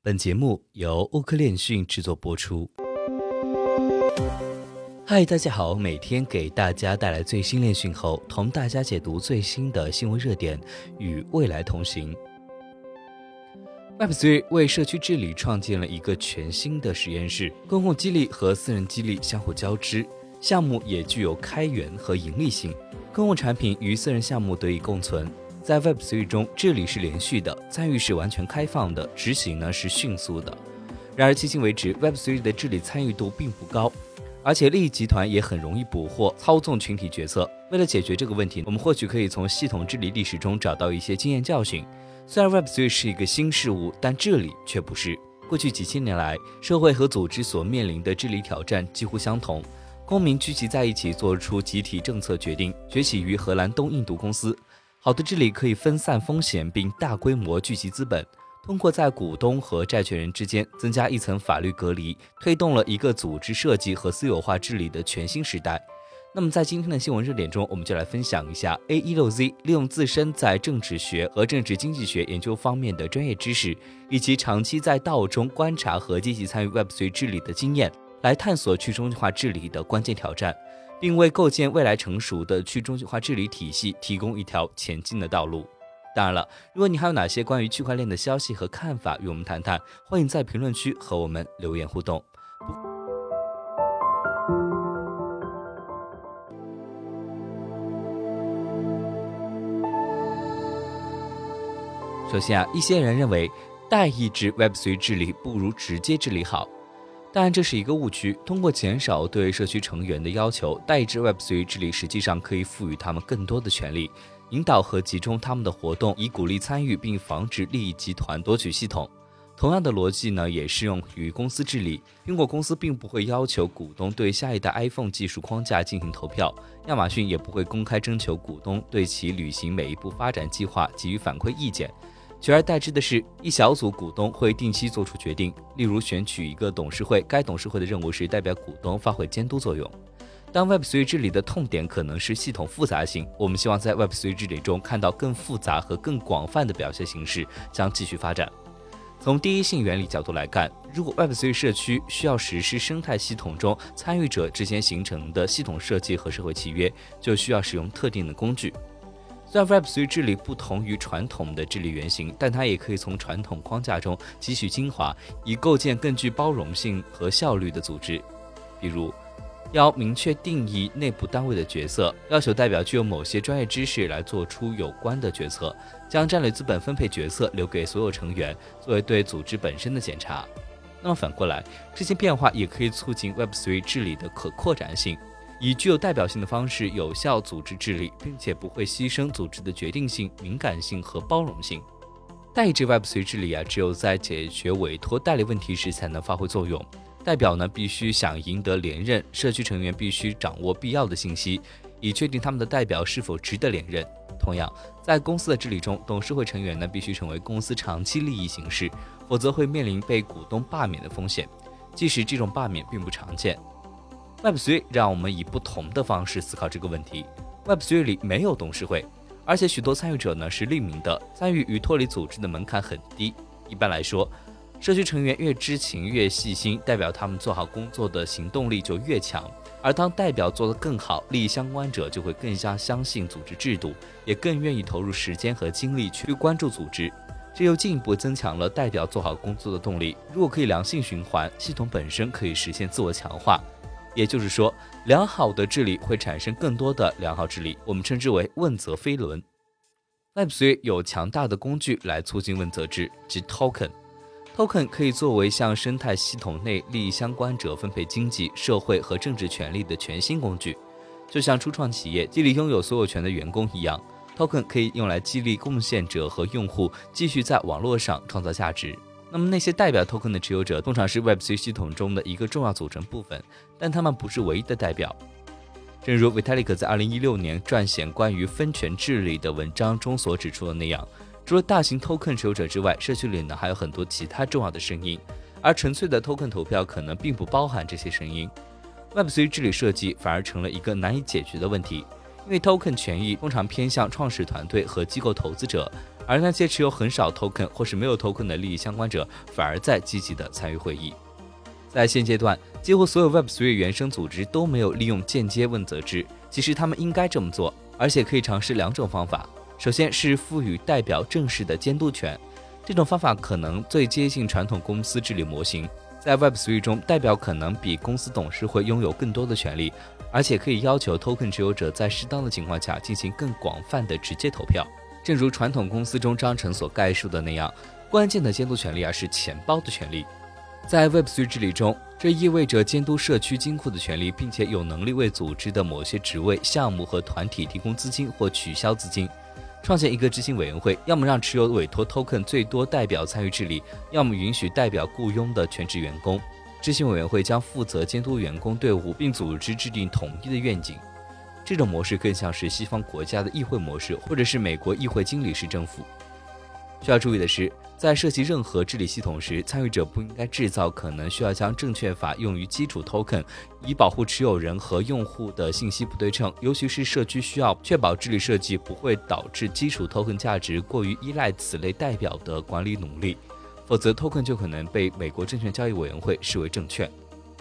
本节目由欧科链讯制作播出。嗨，大家好，每天给大家带来最新链讯后，同大家解读最新的新闻热点，与未来同行。Web3 为社区治理创建了一个全新的实验室，公共激励和私人激励相互交织，项目也具有开源和盈利性，公共产品与私人项目得以共存。在 Web3 中，治理是连续的，参与是完全开放的，执行呢是迅速的。然而，迄今为止，Web3 的治理参与度并不高，而且利益集团也很容易捕获、操纵群体决策。为了解决这个问题，我们或许可以从系统治理历史中找到一些经验教训。虽然 Web3 是一个新事物，但治理却不是。过去几千年来，社会和组织所面临的治理挑战几乎相同，公民聚集在一起做出集体政策决定，崛起于荷兰东印度公司。好的治理可以分散风险，并大规模聚集资本，通过在股东和债权人之间增加一层法律隔离，推动了一个组织设计和私有化治理的全新时代。那么，在今天的新闻热点中，我们就来分享一下 A 一六 Z 利用自身在政治学和政治经济学研究方面的专业知识，以及长期在道中观察和积极参与 Web3 治理的经验，来探索去中心化治理的关键挑战。并为构建未来成熟的去中心化治理体系提供一条前进的道路。当然了，如果你还有哪些关于区块链的消息和看法与我们谈谈，欢迎在评论区和我们留言互动。首先啊，一些人认为代议制 Web3 治理不如直接治理好。但这是一个误区。通过减少对社区成员的要求，代制 Web3 治理实际上可以赋予他们更多的权利，引导和集中他们的活动，以鼓励参与并防止利益集团夺取系统。同样的逻辑呢，也适用于公司治理。苹果公司并不会要求股东对下一代 iPhone 技术框架进行投票，亚马逊也不会公开征求股东对其履行每一步发展计划给予反馈意见。取而代之的是，一小组股东会定期做出决定，例如选取一个董事会。该董事会的任务是代表股东发挥监督作用。当 Web3 治理的痛点可能是系统复杂性，我们希望在 Web3 治理中看到更复杂和更广泛的表现形式将继续发展。从第一性原理角度来看，如果 Web3 社区需要实施生态系统中参与者之间形成的系统设计和社会契约，就需要使用特定的工具。虽然 Web3 治理不同于传统的治理原型，但它也可以从传统框架中汲取精华，以构建更具包容性和效率的组织。比如，要明确定义内部单位的角色，要求代表具有某些专业知识来做出有关的决策，将战略资本分配决策留给所有成员，作为对组织本身的检查。那么反过来，这些变化也可以促进 Web3 治理的可扩展性。以具有代表性的方式有效组织治理，并且不会牺牲组织的决定性、敏感性和包容性。代制 Web3 治理啊，只有在解决委托代理问题时才能发挥作用。代表呢，必须想赢得连任；社区成员必须掌握必要的信息，以确定他们的代表是否值得连任。同样，在公司的治理中，董事会成员呢，必须成为公司长期利益行事，否则会面临被股东罢免的风险，即使这种罢免并不常见。Web3 让我们以不同的方式思考这个问题。Web3 里没有董事会，而且许多参与者呢是匿名的，参与与脱离组织的门槛很低。一般来说，社区成员越知情越细心，代表他们做好工作的行动力就越强。而当代表做得更好，利益相关者就会更加相信组织制度，也更愿意投入时间和精力去关注组织。这又进一步增强了代表做好工作的动力。如果可以良性循环，系统本身可以实现自我强化。也就是说，良好的治理会产生更多的良好治理，我们称之为问责飞轮。Web3 有强大的工具来促进问责制，即 Token。Token 可以作为向生态系统内利益相关者分配经济社会和政治权利的全新工具，就像初创企业激励拥有所有权的员工一样，Token 可以用来激励贡献者和用户继续在网络上创造价值。那么那些代表 token 的持有者通常是 Web3 系统中的一个重要组成部分，但他们不是唯一的代表。正如 Vitalik 在2016年撰写关于分权治理的文章中所指出的那样，除了大型 token 持有者之外，社区里呢还有很多其他重要的声音，而纯粹的 token 投票可能并不包含这些声音。Web3 治理设计反而成了一个难以解决的问题，因为 token 权益通常偏向创始团队和机构投资者。而那些持有很少 token 或是没有 token 的利益相关者，反而在积极的参与会议。在现阶段，几乎所有 Web3 原生组织都没有利用间接问责制，其实他们应该这么做，而且可以尝试两种方法。首先是赋予代表正式的监督权，这种方法可能最接近传统公司治理模型。在 Web3 中，代表可能比公司董事会拥有更多的权利，而且可以要求 token 持有者在适当的情况下进行更广泛的直接投票。正如传统公司中章程所概述的那样，关键的监督权利啊是钱包的权利。在 Web3 治理中，这意味着监督社区金库的权利，并且有能力为组织的某些职位、项目和团体提供资金或取消资金。创建一个执行委员会，要么让持有委托 token 最多代表参与治理，要么允许代表雇佣的全职员工。执行委员会将负责监督员工队伍，并组织制定统一的愿景。这种模式更像是西方国家的议会模式，或者是美国议会经理式政府。需要注意的是。在设计任何治理系统时，参与者不应该制造可能需要将证券法用于基础 token，以保护持有人和用户的信息不对称。尤其是社区需要确保治理设计不会导致基础 token 价值过于依赖此类代表的管理努力，否则 token 就可能被美国证券交易委员会视为证券。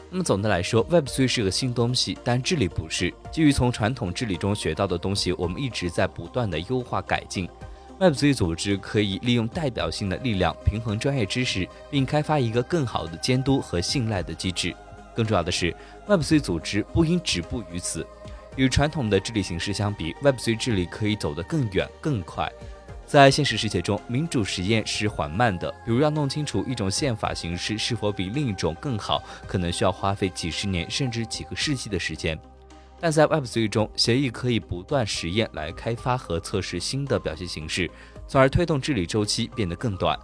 那么总的来说，Web3 是个新东西，但治理不是。基于从传统治理中学到的东西，我们一直在不断的优化改进。Web3 组织可以利用代表性的力量平衡专业知识，并开发一个更好的监督和信赖的机制。更重要的是，Web3 组织不应止步于此。与传统的治理形式相比，Web3 治理可以走得更远、更快。在现实世界中，民主实验是缓慢的，比如要弄清楚一种宪法形式是否比另一种更好，可能需要花费几十年甚至几个世纪的时间。但在 Web3 中，协议可以不断实验来开发和测试新的表现形式，从而推动治理周期变得更短。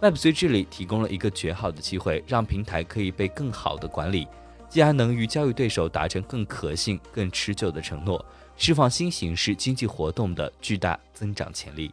Web3 治理提供了一个绝好的机会，让平台可以被更好的管理，既然能与交易对手达成更可信、更持久的承诺，释放新形式经济活动的巨大增长潜力。